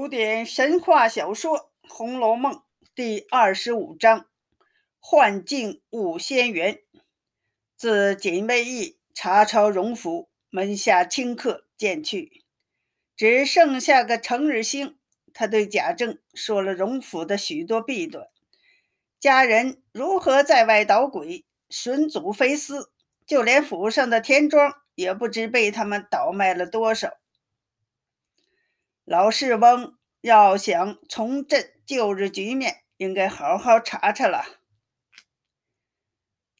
古典神话小说《红楼梦》第二十五章：幻境五仙缘。自锦衣役查抄荣府，门下清客渐去，只剩下个程日兴。他对贾政说了荣府的许多弊端，家人如何在外捣鬼，损祖飞丝，就连府上的田庄也不知被他们倒卖了多少。老世翁要想重振旧日局面，应该好好查查了。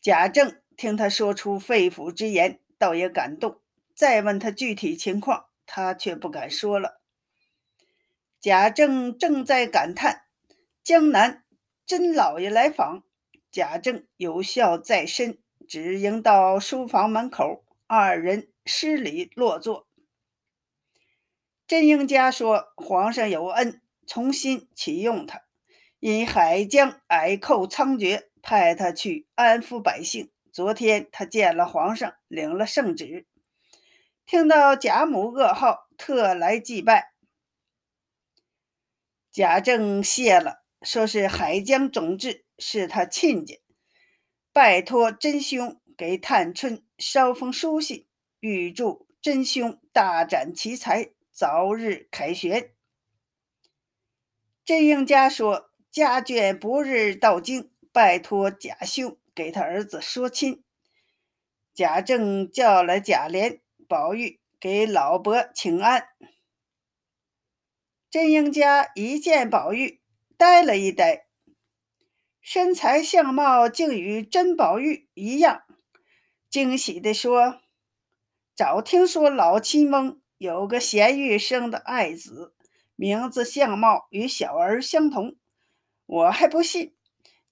贾政听他说出肺腑之言，倒也感动。再问他具体情况，他却不敢说了。贾政正在感叹，江南甄老爷来访，贾政有孝在身，只迎到书房门口，二人施礼落座。甄英家说：“皇上有恩，重新启用他，因海江矮寇猖獗，派他去安抚百姓。昨天他见了皇上，领了圣旨，听到贾母噩耗，特来祭拜。”贾政谢了，说是海江种质是他亲家，拜托真兄给探春捎封书信，预祝真兄大展奇才。早日凯旋。甄英家说：“家眷不日到京，拜托贾兄给他儿子说亲。”贾政叫来贾琏、宝玉给老伯请安。甄英家一见宝玉，呆了一呆，身材相貌竟与甄宝玉一样，惊喜地说：“早听说老亲翁。”有个贤玉生的爱子，名字相貌与小儿相同，我还不信。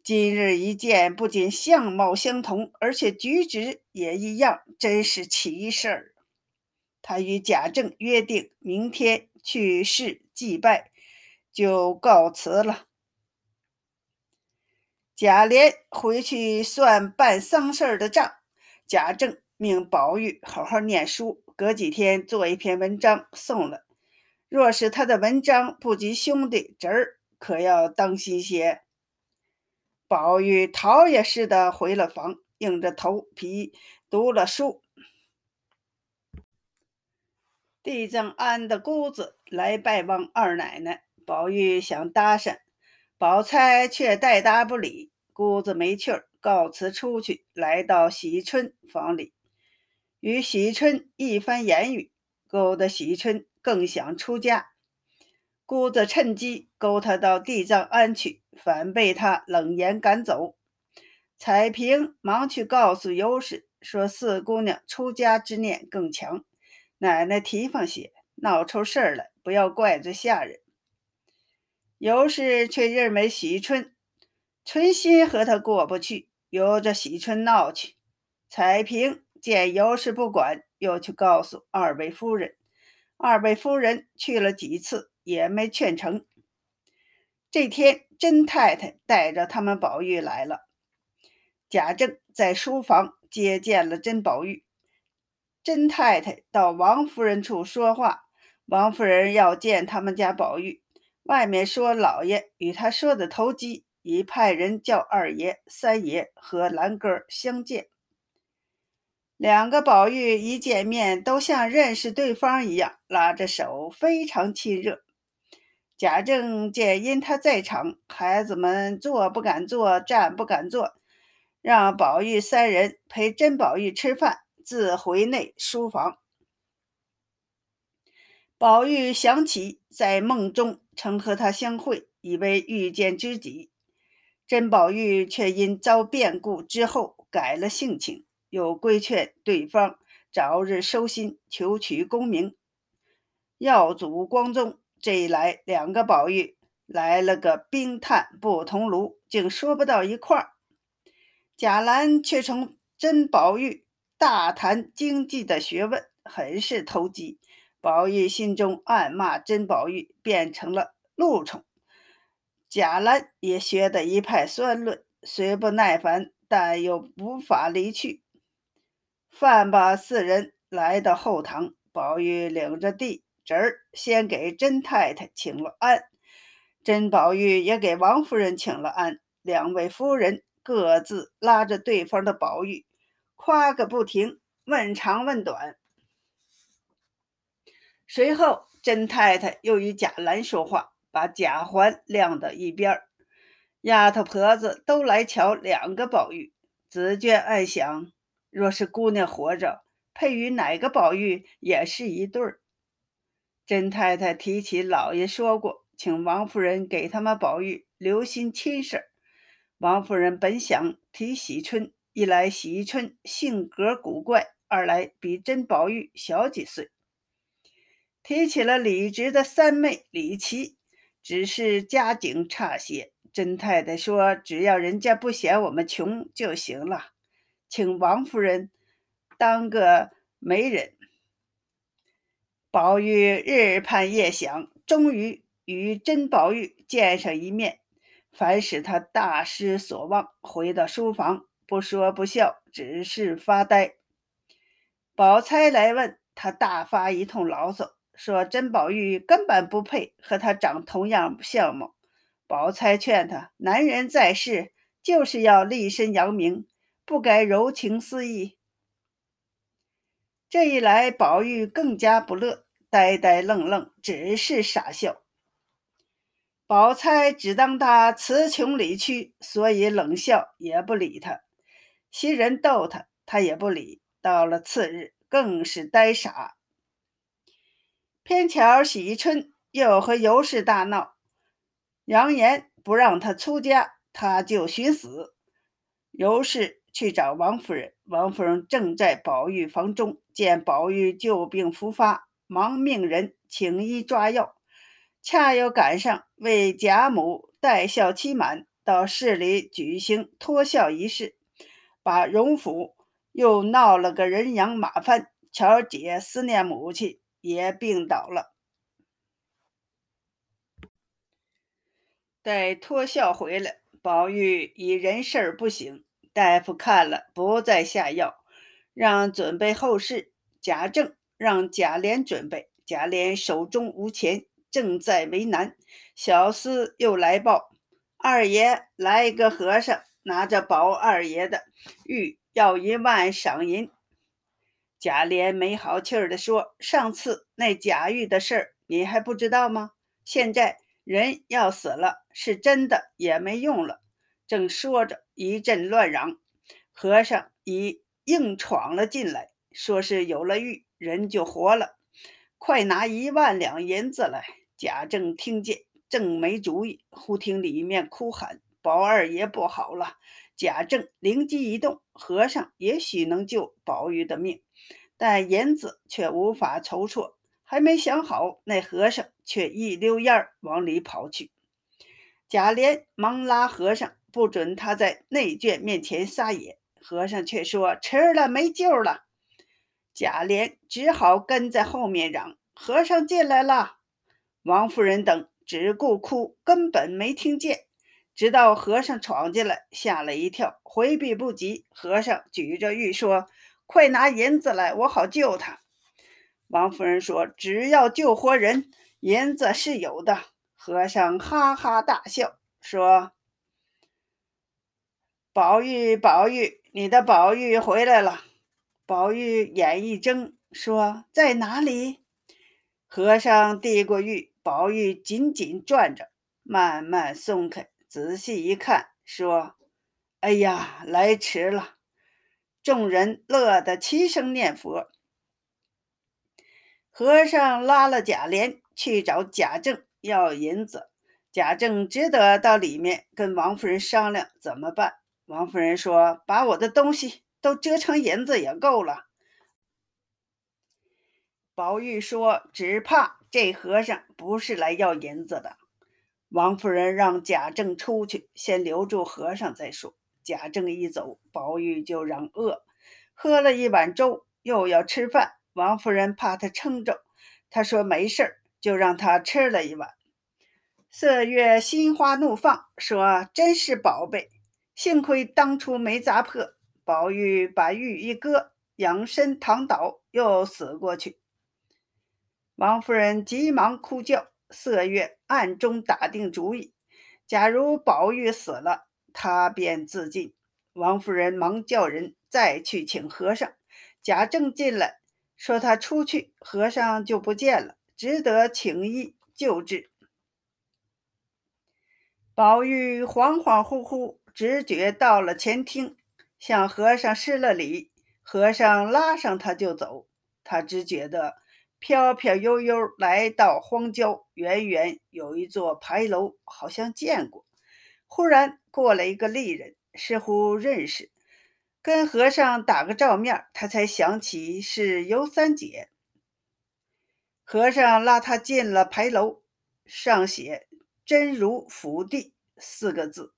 今日一见，不仅相貌相同，而且举止也一样，真是奇事儿。他与贾政约定，明天去世祭拜，就告辞了。贾琏回去算办丧事的账，贾政命宝玉好好念书。隔几天做一篇文章送来。若是他的文章不及兄弟侄儿，可要当心些。宝玉逃也似的回了房，硬着头皮读了书。地藏庵的姑子来拜望二奶奶，宝玉想搭讪，宝钗却带答不理。姑子没趣儿，告辞出去，来到喜春房里。与喜春一番言语，勾得喜春更想出家。姑子趁机勾他到地藏庵去，反被他冷言赶走。彩萍忙去告诉尤氏，说四姑娘出家之念更强，奶奶提防些，闹出事儿来，不要怪罪下人。尤氏却认为喜春存心和他过不去，由着喜春闹去。彩萍。见尤氏不管，又去告诉二位夫人。二位夫人去了几次，也没劝成。这天，甄太太带着他们宝玉来了。贾政在书房接见了甄宝玉。甄太太到王夫人处说话，王夫人要见他们家宝玉。外面说老爷与他说的投机，已派人叫二爷、三爷和兰哥相见。两个宝玉一见面，都像认识对方一样，拉着手，非常亲热。贾政见因他在场，孩子们坐不敢坐，站不敢坐，让宝玉三人陪甄宝玉吃饭，自回内书房。宝玉想起在梦中曾和他相会，以为遇见知己，甄宝玉却因遭变故之后改了性情。又规劝对方早日收心，求取功名，耀祖光宗。这一来，两个宝玉来了个冰炭不同炉，竟说不到一块儿。贾兰却从甄宝玉大谈经济的学问，很是投机。宝玉心中暗骂甄宝玉变成了辘虫。贾兰也学得一派酸论，虽不耐烦，但又无法离去。饭把四人来到后堂，宝玉领着地侄儿先给甄太太请了安，甄宝玉也给王夫人请了安。两位夫人各自拉着对方的宝玉，夸个不停，问长问短。随后，甄太太又与贾兰说话，把贾环晾到一边儿。丫头婆子都来瞧两个宝玉，紫娟暗想：若是姑娘活着，配与哪个宝玉也是一对儿。甄太太提起老爷说过，请王夫人给他们宝玉留心亲事。王夫人本想提喜春，一来喜春性格古怪，二来比甄宝玉小几岁。提起了李直的三妹李琦，只是家境差些。甄太太说：“只要人家不嫌我们穷就行了，请王夫人当个媒人。”宝玉日盼夜想，终于与甄宝玉见上一面，反使他大失所望。回到书房，不说不笑，只是发呆。宝钗来问他，大发一通牢骚，说甄宝玉根本不配和他长同样相貌。宝钗劝他：“男人在世，就是要立身扬名，不该柔情似意。”这一来，宝玉更加不乐，呆呆愣愣，只是傻笑。宝钗只当他词穷理屈，所以冷笑，也不理他。袭人逗他，他也不理。到了次日，更是呆傻。偏巧喜春又和尤氏大闹。扬言不让他出家，他就寻死。尤氏去找王夫人，王夫人正在宝玉房中，见宝玉旧病复发，忙命人请医抓药。恰又赶上为贾母带孝期满，到市里举行脱孝仪式，把荣府又闹了个人仰马翻。巧姐思念母亲，也病倒了。待脱孝回来，宝玉已人事不省。大夫看了，不再下药，让准备后事。贾政让贾琏准备，贾琏手中无钱，正在为难。小厮又来报，二爷来一个和尚，拿着宝二爷的玉，要一万赏银。贾琏没好气儿地说：“上次那贾玉的事儿，你还不知道吗？现在……”人要死了，是真的也没用了。正说着，一阵乱嚷，和尚已硬闯了进来，说是有了玉，人就活了。快拿一万两银子来！贾政听见，正没主意，忽听里面哭喊：“宝二爷不好了！”贾政灵机一动，和尚也许能救宝玉的命，但银子却无法筹措。还没想好，那和尚却一溜烟儿往里跑去。贾琏忙拉和尚，不准他在内眷面前撒野。和尚却说：“吃了，没救了。”贾琏只好跟在后面嚷：“和尚进来了！”王夫人等只顾哭，根本没听见。直到和尚闯进来，吓了一跳，回避不及。和尚举着玉说：“快拿银子来，我好救他。”王夫人说：“只要救活人，银子是有的。”和尚哈哈大笑，说：“宝玉，宝玉，你的宝玉回来了。”宝玉眼一睁，说：“在哪里？”和尚递过玉，宝玉紧紧攥着，慢慢松开，仔细一看，说：“哎呀，来迟了。”众人乐得齐声念佛。和尚拉了贾琏去找贾政要银子，贾政只得到里面跟王夫人商量怎么办。王夫人说：“把我的东西都折成银子也够了。”宝玉说：“只怕这和尚不是来要银子的。”王夫人让贾政出去，先留住和尚再说。贾政一走，宝玉就嚷饿，喝了一碗粥，又要吃饭。王夫人怕他撑着，她说没事儿，就让他吃了一碗。麝月心花怒放，说：“真是宝贝，幸亏当初没砸破。”宝玉把玉一搁，仰身躺倒，又死过去。王夫人急忙哭叫，色月暗中打定主意：假如宝玉死了，他便自尽。王夫人忙叫人再去请和尚。贾政进来，说他出去，和尚就不见了，只得请医救治。宝玉恍恍惚惚，直觉到了前厅，向和尚施了礼。和尚拉上他就走，他只觉得飘飘悠悠来到荒郊，远远有一座牌楼，好像见过。忽然过来一个丽人，似乎认识，跟和尚打个照面，他才想起是尤三姐。和尚拉他进了牌楼，上写“真如福地”四个字，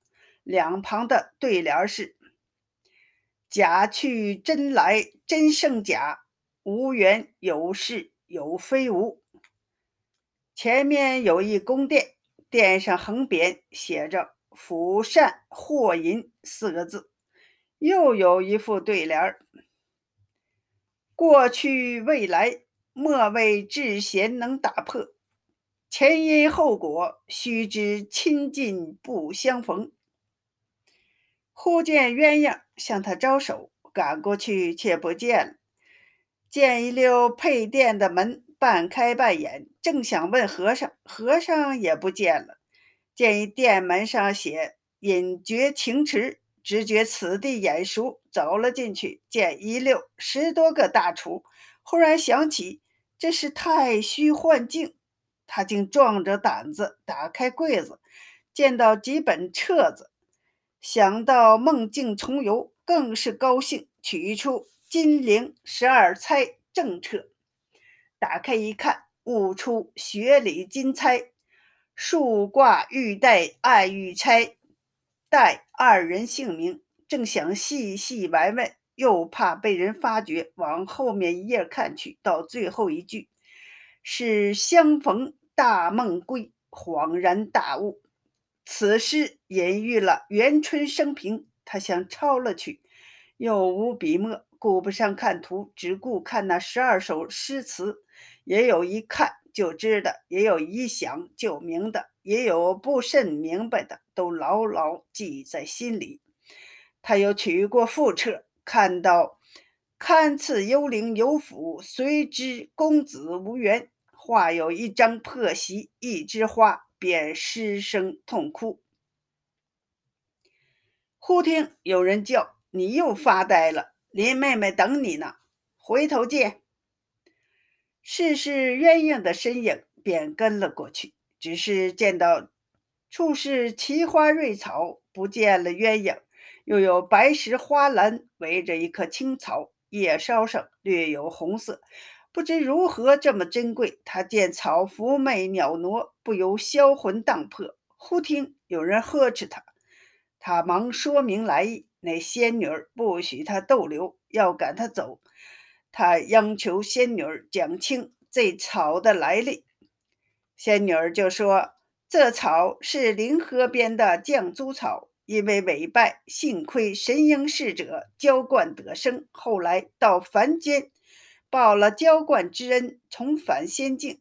两旁的对联是。假去真来真胜假，无缘有事有非无。前面有一宫殿，殿上横匾写着“福善祸淫”四个字，又有一副对联过去未来，莫为智贤能打破；前因后果，须知亲近不相逢。”忽见鸳鸯向他招手，赶过去却不见了。见一溜配殿的门半开半掩，正想问和尚，和尚也不见了。见一殿门上写“隐绝情池”，直觉此地眼熟，走了进去。见一溜十多个大厨，忽然想起这是太虚幻境，他竟壮着胆子打开柜子，见到几本册子。想到梦境重游，更是高兴，取出《金陵十二钗正册》，打开一看，悟出学里金钗，竖挂玉带暗玉钗，带二人姓名。正想细细玩玩，又怕被人发觉，往后面一页看去，到最后一句是“相逢大梦归，恍然大悟”。此诗隐喻了元春生平，他想抄了去，又无笔墨，顾不上看图，只顾看那十二首诗词。也有一看就知的，也有一想就明的，也有不甚明白的，都牢牢记在心里。他又取过副册，看到“堪赐幽灵有府，谁知公子无缘”，画有一张破席，一枝花。便失声痛哭。忽听有人叫：“你又发呆了，林妹妹等你呢，回头见。”试试鸳鸯的身影，便跟了过去。只是见到处是奇花瑞草，不见了鸳鸯，又有白石花篮围着一棵青草，叶梢上略有红色。不知如何这么珍贵，他见草妩媚袅娜，不由销魂荡魄。忽听有人呵斥他，他忙说明来意。那仙女儿不许他逗留，要赶他走。他央求仙女儿讲清这草的来历。仙女儿就说：“这草是灵河边的绛珠草，因为委败，幸亏神瑛侍者浇灌得生，后来到凡间。”报了浇灌之恩，重返仙境。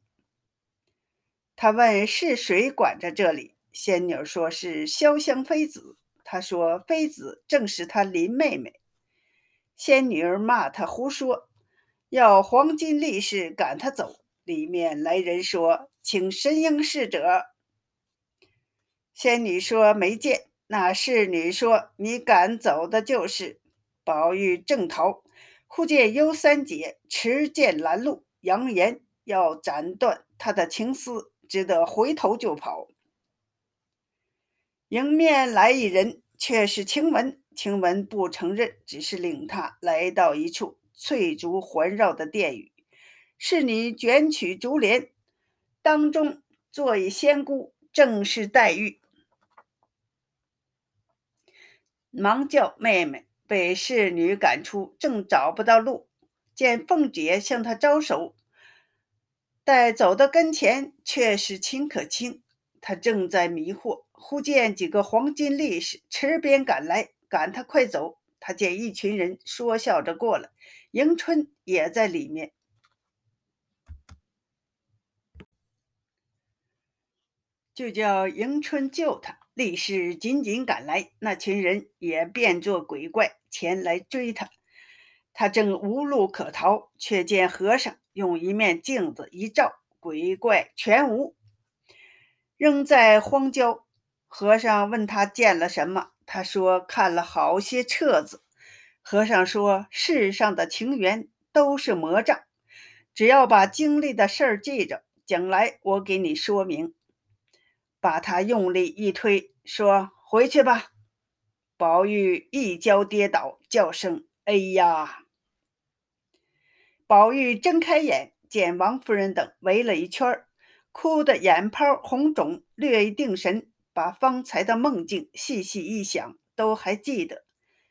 他问是谁管着这里？仙女说是潇湘妃子。他说妃子正是他林妹妹。仙女儿骂他胡说，要黄金力士赶他走。里面来人说，请神瑛侍者。仙女说没见。那侍女说你赶走的就是宝玉正逃。忽见尤三姐持剑拦路，扬言要斩断他的情丝，只得回头就跑。迎面来一人，却是晴雯。晴雯不承认，只是领他来到一处翠竹环绕的殿宇，侍女卷取竹帘，当中坐一仙姑，正是黛玉，忙叫妹妹。北侍女赶出，正找不到路，见凤姐向她招手。待走到跟前，却是秦可卿，她正在迷惑，忽见几个黄金力士持鞭赶来，赶她快走。她见一群人说笑着过来，迎春也在里面。就叫迎春救他。力士紧紧赶来，那群人也变作鬼怪前来追他。他正无路可逃，却见和尚用一面镜子一照，鬼怪全无，仍在荒郊。和尚问他见了什么，他说看了好些册子。和尚说：“世上的情缘都是魔障，只要把经历的事儿记着，将来我给你说明。”把他用力一推，说：“回去吧。”宝玉一跤跌倒，叫声：“哎呀！”宝玉睁开眼，见王夫人等围了一圈哭得眼泡红肿，略一定神，把方才的梦境细细一想，都还记得，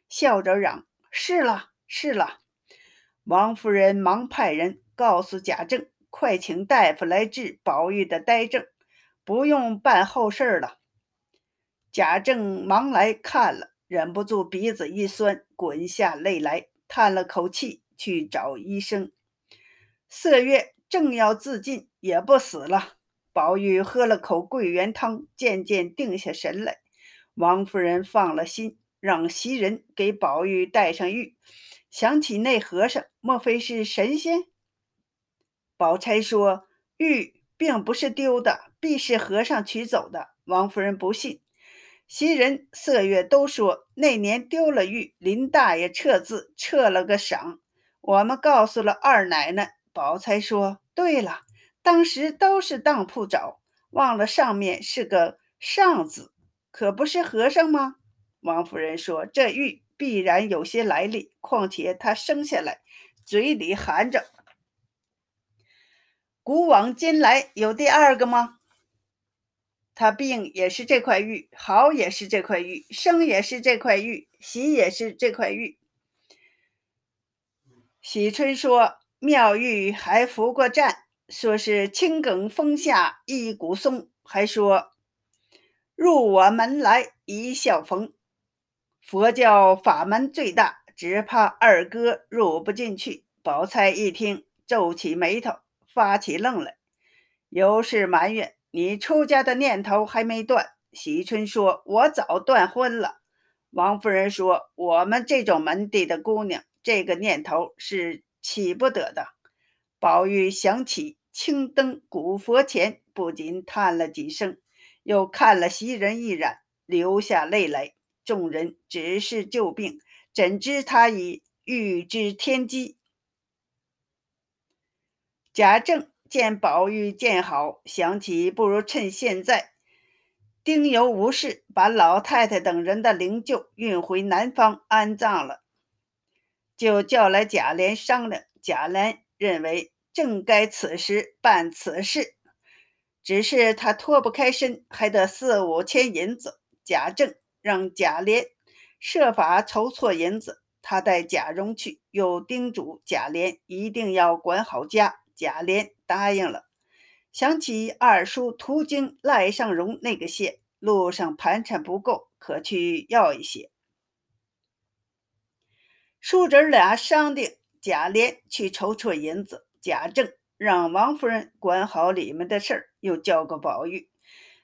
笑着嚷：“是了，是了。”王夫人忙派人告诉贾政：“快请大夫来治宝玉的呆症，不用办后事了。”贾政忙来看了，忍不住鼻子一酸，滚下泪来，叹了口气。去找医生。色月正要自尽，也不死了。宝玉喝了口桂圆汤，渐渐定下神来。王夫人放了心，让袭人给宝玉带上玉。想起那和尚，莫非是神仙？宝钗说：“玉并不是丢的，必是和尚取走的。”王夫人不信。袭人、色月都说那年丢了玉，林大爷撤字，撤了个赏。我们告诉了二奶奶，宝钗说：“对了，当时都是当铺找，忘了上面是个上字，可不是和尚吗？”王夫人说：“这玉必然有些来历，况且他生下来嘴里含着，古往今来有第二个吗？他病也是这块玉，好也是这块玉，生也是这块玉，喜也是这块玉。”喜春说：“妙玉还服过战，说是青埂峰下一古松，还说入我门来一笑逢。佛教法门最大，只怕二哥入不进去。”宝钗一听，皱起眉头，发起愣来，尤是埋怨：“你出家的念头还没断。”喜春说：“我早断婚了。”王夫人说：“我们这种门第的姑娘。”这个念头是起不得的。宝玉想起青灯古佛前，不禁叹了几声，又看了袭人一眼，流下泪来。众人只是救病，怎知他已预知天机。贾政见宝玉见好，想起不如趁现在丁忧无事，把老太太等人的灵柩运回南方安葬了。就叫来贾琏商量，贾琏认为正该此时办此事，只是他脱不开身，还得四五千银子。贾政让贾琏设法筹措银子，他带贾蓉去，又叮嘱贾琏一定要管好家。贾琏答应了。想起二叔途经赖尚荣那个县，路上盘缠不够，可去要一些。叔侄俩商定，贾琏去筹措银子，贾政让王夫人管好里面的事儿，又叫个宝玉，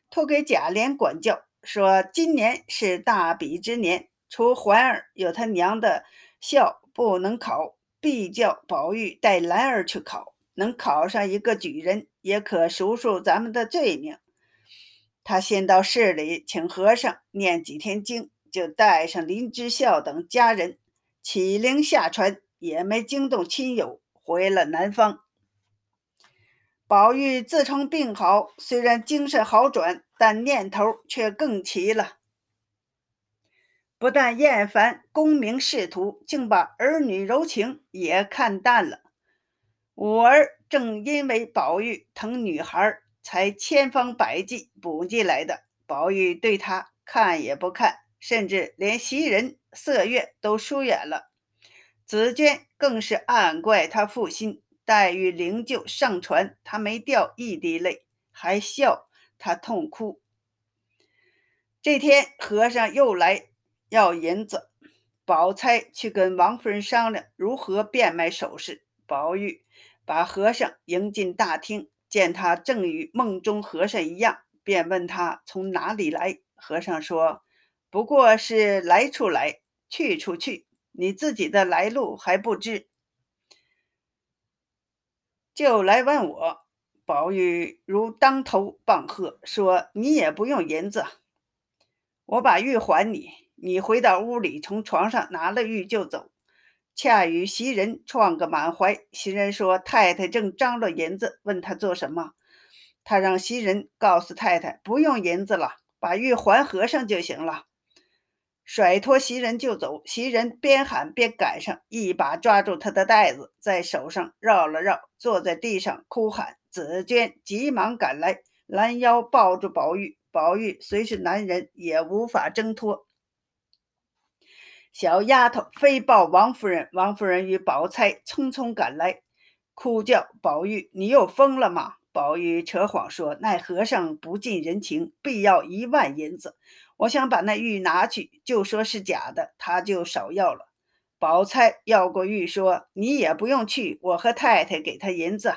托给贾琏管教，说今年是大比之年，除环儿有他娘的孝不能考，必叫宝玉带兰儿去考，能考上一个举人，也可赎赎咱们的罪名。他先到市里请和尚念几天经，就带上林之孝等家人。起灵下船，也没惊动亲友，回了南方。宝玉自称病好，虽然精神好转，但念头却更齐了。不但厌烦功名仕途，竟把儿女柔情也看淡了。五儿正因为宝玉疼女孩，才千方百计补进来的。宝玉对他看也不看，甚至连袭人。色月都疏远了，紫娟更是暗怪他负心。黛玉灵柩上船，他没掉一滴泪，还笑他痛哭。这天和尚又来要银子，宝钗去跟王夫人商量如何变卖首饰。宝玉把和尚迎进大厅，见他正与梦中和尚一样，便问他从哪里来。和尚说：“不过是来处来，去处去，你自己的来路还不知，就来问我。”宝玉如当头棒喝，说：“你也不用银子，我把玉还你。你回到屋里，从床上拿了玉就走。恰与袭人撞个满怀。袭人说：‘太太正张罗银子，问他做什么？’他让袭人告诉太太，不用银子了。”把玉还和尚就行了，甩脱袭人就走。袭人边喊边赶上，一把抓住他的袋子，在手上绕了绕，坐在地上哭喊。紫鹃急忙赶来，拦腰抱住宝玉。宝玉虽是男人，也无法挣脱。小丫头飞报王夫人，王夫人与宝钗匆匆赶来，哭叫宝玉：“你又疯了吗？”宝玉扯谎说：“那和尚不近人情，必要一万银子。我想把那玉拿去，就说是假的，他就少要了。”宝钗要过玉，说：“你也不用去，我和太太给他银子。”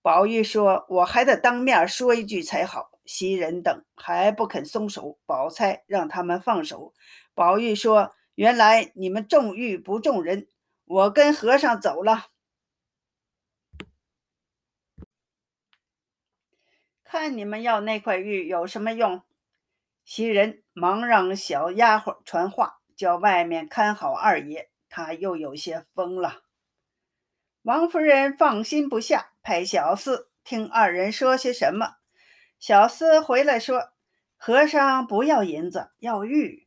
宝玉说：“我还得当面说一句才好。”袭人等还不肯松手，宝钗让他们放手。宝玉说：“原来你们重玉不重人，我跟和尚走了。”看你们要那块玉有什么用？袭人忙让小丫鬟传话，叫外面看好二爷。他又有些疯了。王夫人放心不下，派小厮听二人说些什么。小厮回来说：“和尚不要银子，要玉。”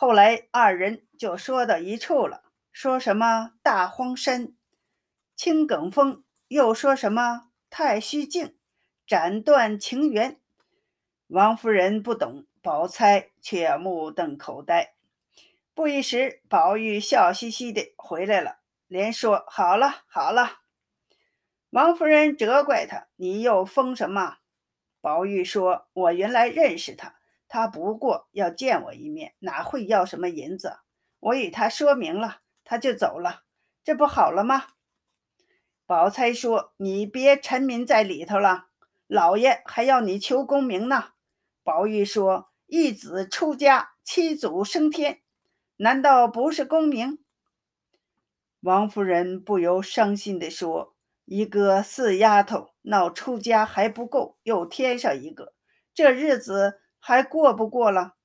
后来二人就说到一处了，说什么大荒山、青埂峰，又说什么太虚境。斩断情缘，王夫人不懂，宝钗却目瞪口呆。不一时，宝玉笑嘻嘻的回来了，连说：“好了好了。”王夫人责怪他：“你又疯什么？”宝玉说：“我原来认识他，他不过要见我一面，哪会要什么银子？我与他说明了，他就走了，这不好了吗？”宝钗说：“你别沉迷在里头了。”老爷还要你求功名呢。宝玉说：“一子出家，七祖升天，难道不是功名？”王夫人不由伤心地说：“一个四丫头闹出家还不够，又添上一个，这日子还过不过了？”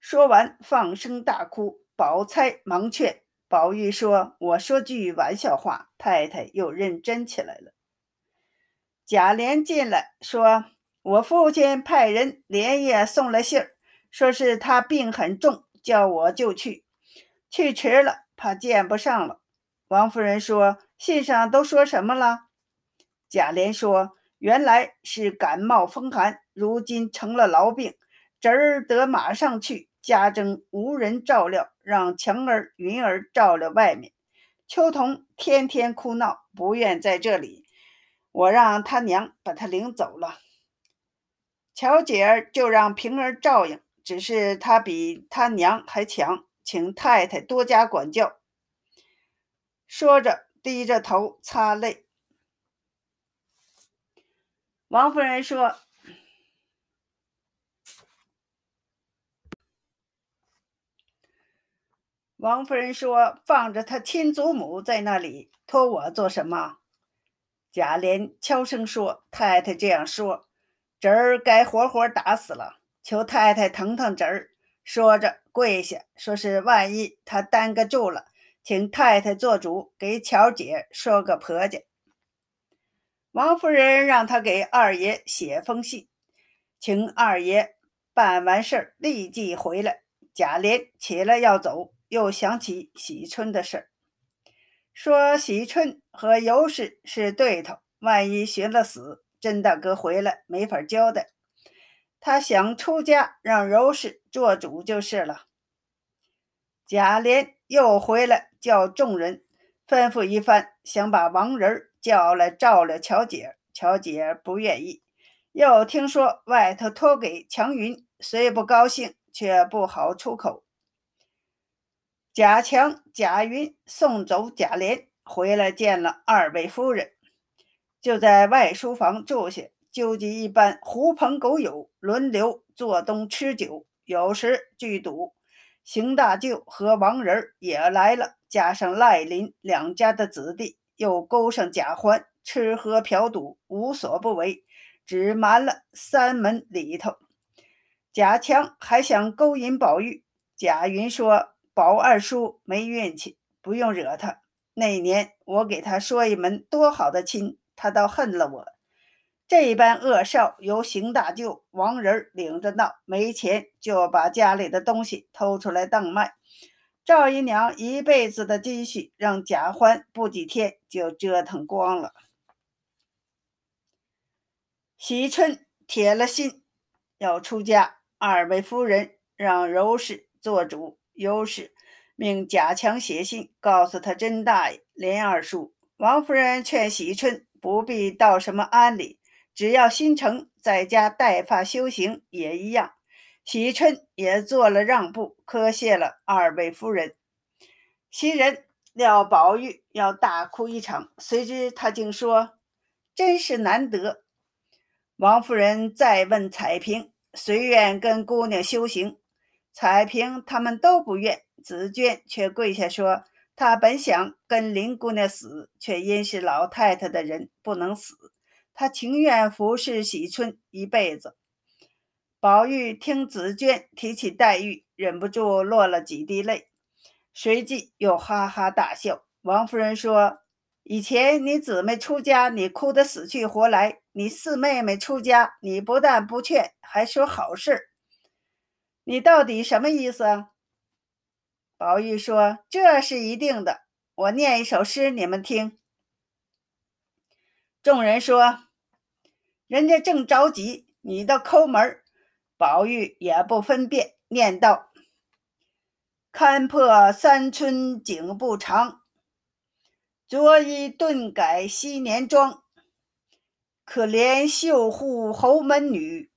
说完，放声大哭。宝钗忙劝宝玉说：“我说句玩笑话。”太太又认真起来了。贾琏进来，说：“我父亲派人连夜送了信儿，说是他病很重，叫我就去。去迟了，怕见不上了。”王夫人说：“信上都说什么了？”贾琏说：“原来是感冒风寒，如今成了痨病，侄儿得马上去，家中无人照料，让强儿、云儿照料外面。秋桐天天哭闹，不愿在这里。”我让他娘把他领走了，巧姐儿就让平儿照应，只是他比他娘还强，请太太多加管教。说着，低着头擦泪。王夫人说：“王夫人说，放着他亲祖母在那里，托我做什么？”贾琏悄声说：“太太这样说，侄儿该活活打死了，求太太疼疼侄儿。”说着跪下，说是万一他耽搁住了，请太太做主，给巧姐说个婆家。王夫人让他给二爷写封信，请二爷办完事儿立即回来。贾琏起来要走，又想起喜春的事儿。说喜春和尤氏是对头，万一寻了死，甄大哥回来没法交代。他想出家，让尤氏做主就是了。贾琏又回来叫众人吩咐一番，想把王仁叫来照料乔姐。乔姐不愿意，又听说外头托给强云，虽不高兴，却不好出口。贾强、贾云送走贾琏，回来见了二位夫人，就在外书房住下。纠集一般狐朋狗友，轮流做东吃酒，有时聚赌。邢大舅和王仁也来了，加上赖林两家的子弟，又勾上贾欢，吃喝嫖赌无所不为，只瞒了三门里头。贾强还想勾引宝玉，贾云说：“宝二叔没运气，不用惹他。那年我给他说一门多好的亲。”他倒恨了我，这般恶少由邢大舅王仁领着闹，没钱就把家里的东西偷出来当卖。赵姨娘一辈子的积蓄让贾欢不几天就折腾光了。喜春铁了心要出家，二位夫人让柔氏做主，尤氏命贾强写信告诉他甄大爷、连二叔。王夫人劝喜春。不必到什么安里，只要心诚，在家带发修行也一样。喜春也做了让步，磕谢了二位夫人。袭人料宝玉要大哭一场，谁知他竟说：“真是难得。”王夫人再问彩萍，谁愿跟姑娘修行？彩萍他们都不愿，紫娟却跪下说。她本想跟林姑娘死，却因是老太太的人不能死。她情愿服侍喜春一辈子。宝玉听紫娟提起黛玉，忍不住落了几滴泪，随即又哈哈大笑。王夫人说：“以前你姊妹出家，你哭得死去活来；你四妹妹出家，你不但不劝，还说好事。你到底什么意思？”宝玉说：“这是一定的。我念一首诗，你们听。”众人说：“人家正着急，你倒抠门儿。”宝玉也不分辨，念道：“看破三春景不长，昨衣顿改昔年妆。可怜绣户侯门女，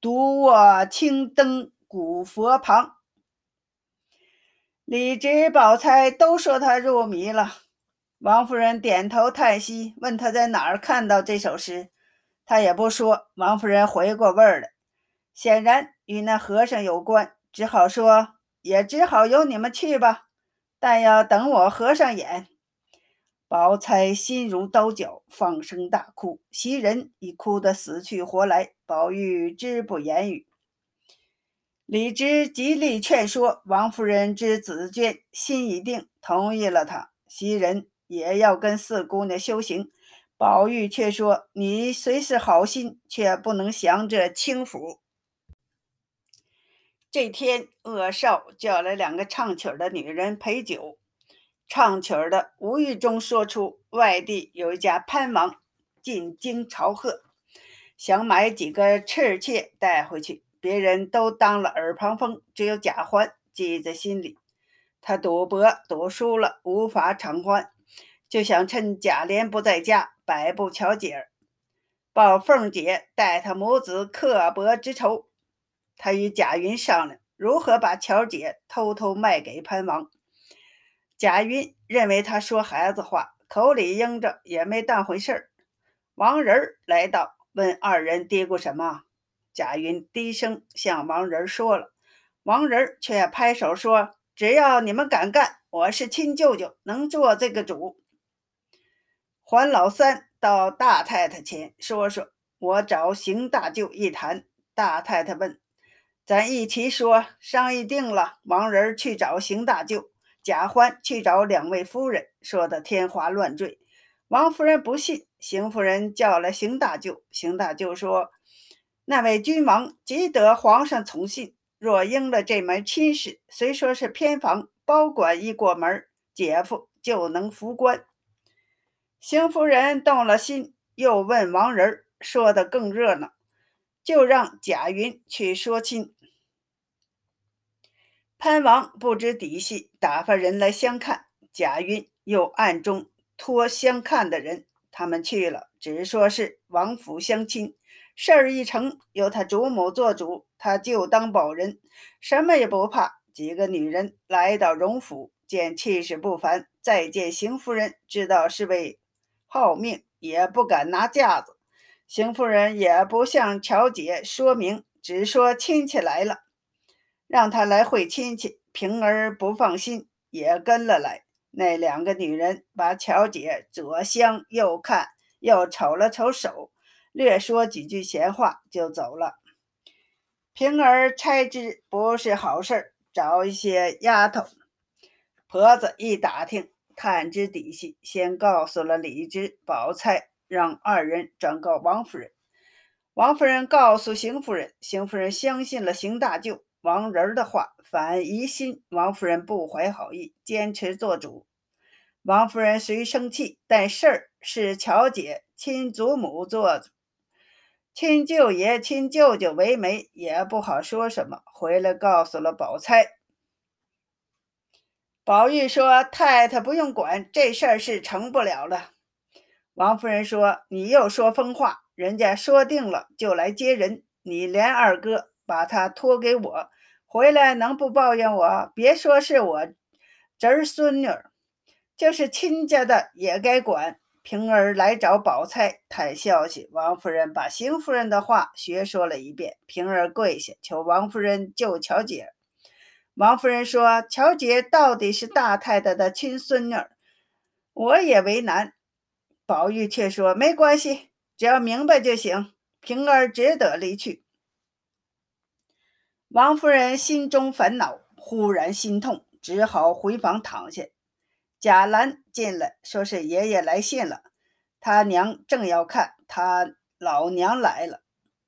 独卧青灯古佛旁。”李直、宝钗都说他入迷了。王夫人点头叹息，问他在哪儿看到这首诗，他也不说。王夫人回过味儿来，显然与那和尚有关，只好说：“也只好由你们去吧，但要等我合上眼。”宝钗心如刀绞，放声大哭。袭人已哭得死去活来，宝玉知不言语。李直极力劝说王夫人，知紫娟心已定，同意了他。袭人也要跟四姑娘修行，宝玉却说：“你虽是好心，却不能享这清福。”这天，恶少叫来两个唱曲的女人陪酒。唱曲的无意中说出外地有一家潘王进京朝贺，想买几个赤妾带回去。别人都当了耳旁风，只有贾欢记在心里。他赌博赌输了，无法偿还，就想趁贾琏不在家摆布巧姐儿，报凤姐待他母子刻薄之仇。他与贾云商量如何把巧姐偷偷卖给潘王。贾云认为他说孩子话，口里应着，也没当回事儿。王仁来到，问二人嘀咕什么。贾云低声向王仁说了，王仁却拍手说：“只要你们敢干，我是亲舅舅，能做这个主。”还老三到大太太前说说，我找邢大舅一谈。大太太问：“咱一起说，商议定了。”王仁去找邢大舅，贾欢去找两位夫人，说的天花乱坠。王夫人不信，邢夫人叫来邢大舅，邢大舅说。那位君王极得皇上宠信，若应了这门亲事，虽说是偏房，包管一过门，姐夫就能服官。邢夫人动了心，又问王仁，说的更热闹，就让贾云去说亲。潘王不知底细，打发人来相看，贾云又暗中托相看的人，他们去了，只说是王府相亲。事儿一成，由他主母做主，他就当保人，什么也不怕。几个女人来到荣府，见气势不凡，再见邢夫人，知道是位好命，也不敢拿架子。邢夫人也不向乔姐说明，只说亲戚来了，让她来会亲戚。平儿不放心，也跟了来。那两个女人把乔姐左相右看，又瞅了瞅手，略说几句闲话，就走了。平儿猜知不是好事，找一些丫头婆子一打听，探知底细，先告诉了李直、宝钗，让二人转告王夫人。王夫人告诉邢夫人，邢夫人相信了邢大舅王仁的话，反疑心王夫人不怀好意，坚持做主。王夫人虽生气，但事儿是乔姐亲祖母做主，亲舅爷、亲舅舅为媒，也不好说什么。回来告诉了宝钗，宝玉说：“太太不用管，这事儿是成不了了。”王夫人说：“你又说疯话，人家说定了就来接人，你连二哥把他托给我，回来能不抱怨我？别说是我侄儿孙女。”就是亲家的也该管。平儿来找宝钗探消息，王夫人把邢夫人的话学说了一遍。平儿跪下求王夫人救乔姐。王夫人说：“乔姐到底是大太太的亲孙女，我也为难。”宝玉却说：“没关系，只要明白就行。”平儿只得离去。王夫人心中烦恼，忽然心痛，只好回房躺下。贾兰进来，说是爷爷来信了。他娘正要看，他老娘来了。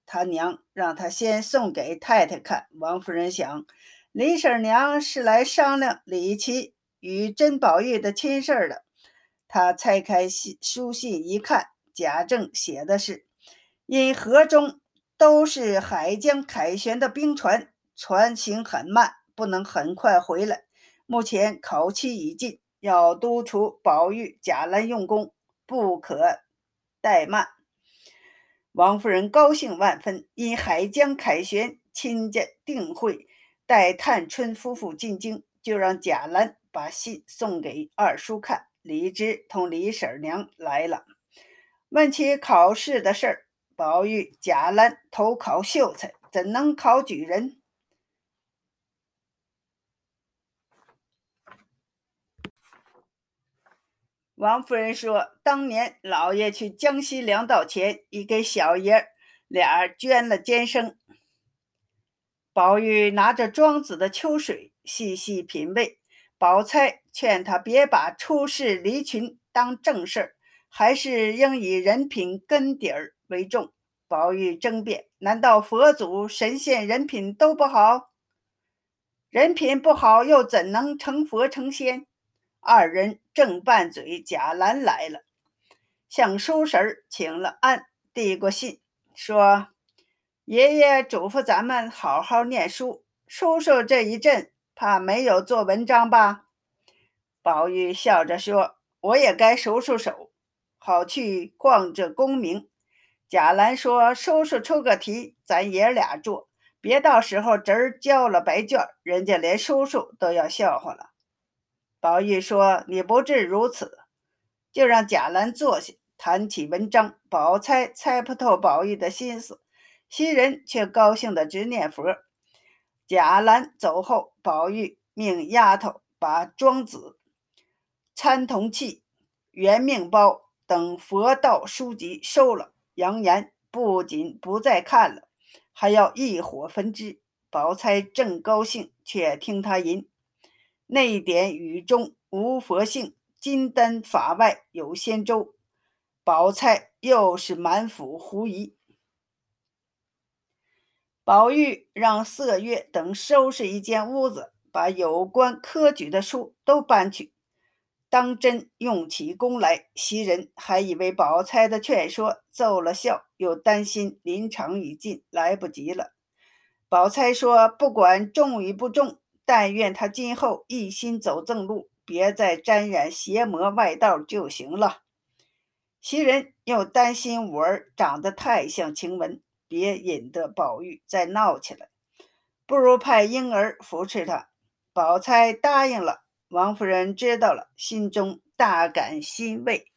他娘让他先送给太太看。王夫人想，李婶娘是来商量李琦与甄宝玉的亲事的。他拆开信书信一看，贾政写的是：因河中都是海江凯旋的兵船，船行很慢，不能很快回来。目前考期已尽。要督促宝玉、贾兰用功，不可怠慢。王夫人高兴万分，因海江凯旋，亲家定会带探春夫妇进京，就让贾兰把信送给二叔看。李直同李婶娘来了，问起考试的事儿。宝玉、贾兰投考秀才，怎能考举人？王夫人说：“当年老爷去江西粮道前，已给小爷俩捐了监生。”宝玉拿着庄子的秋水细细品味。宝钗劝他别把出世离群当正事儿，还是应以人品根底儿为重。宝玉争辩：“难道佛祖神仙人品都不好？人品不好，又怎能成佛成仙？”二人正拌嘴，贾兰来了，向叔婶请了安，递过信，说：“爷爷嘱咐咱们好好念书，叔叔这一阵怕没有做文章吧？”宝玉笑着说：“我也该收收手，好去逛这功名。”贾兰说：“叔叔出个题，咱爷俩做，别到时候侄儿交了白卷，人家连叔叔都要笑话了。”宝玉说：“你不至如此，就让贾兰坐下谈起文章。”宝钗猜不透宝玉的心思，袭人却高兴的直念佛。贾兰走后，宝玉命丫头把《庄子》《参同契》《圆命包》等佛道书籍收了，扬言不仅不再看了，还要一火焚之。宝钗正高兴，却听他吟。内典语中无佛性，金丹法外有仙舟。宝钗又是满腹狐疑。宝玉让色月等收拾一间屋子，把有关科举的书都搬去，当真用起功来。袭人还以为宝钗的劝说奏了效，又担心临场已尽，来不及了。宝钗说：“不管中与不中。”但愿他今后一心走正路，别再沾染邪魔外道就行了。袭人又担心五儿长得太像晴雯，别引得宝玉再闹起来，不如派婴儿扶持他。宝钗答应了。王夫人知道了，心中大感欣慰。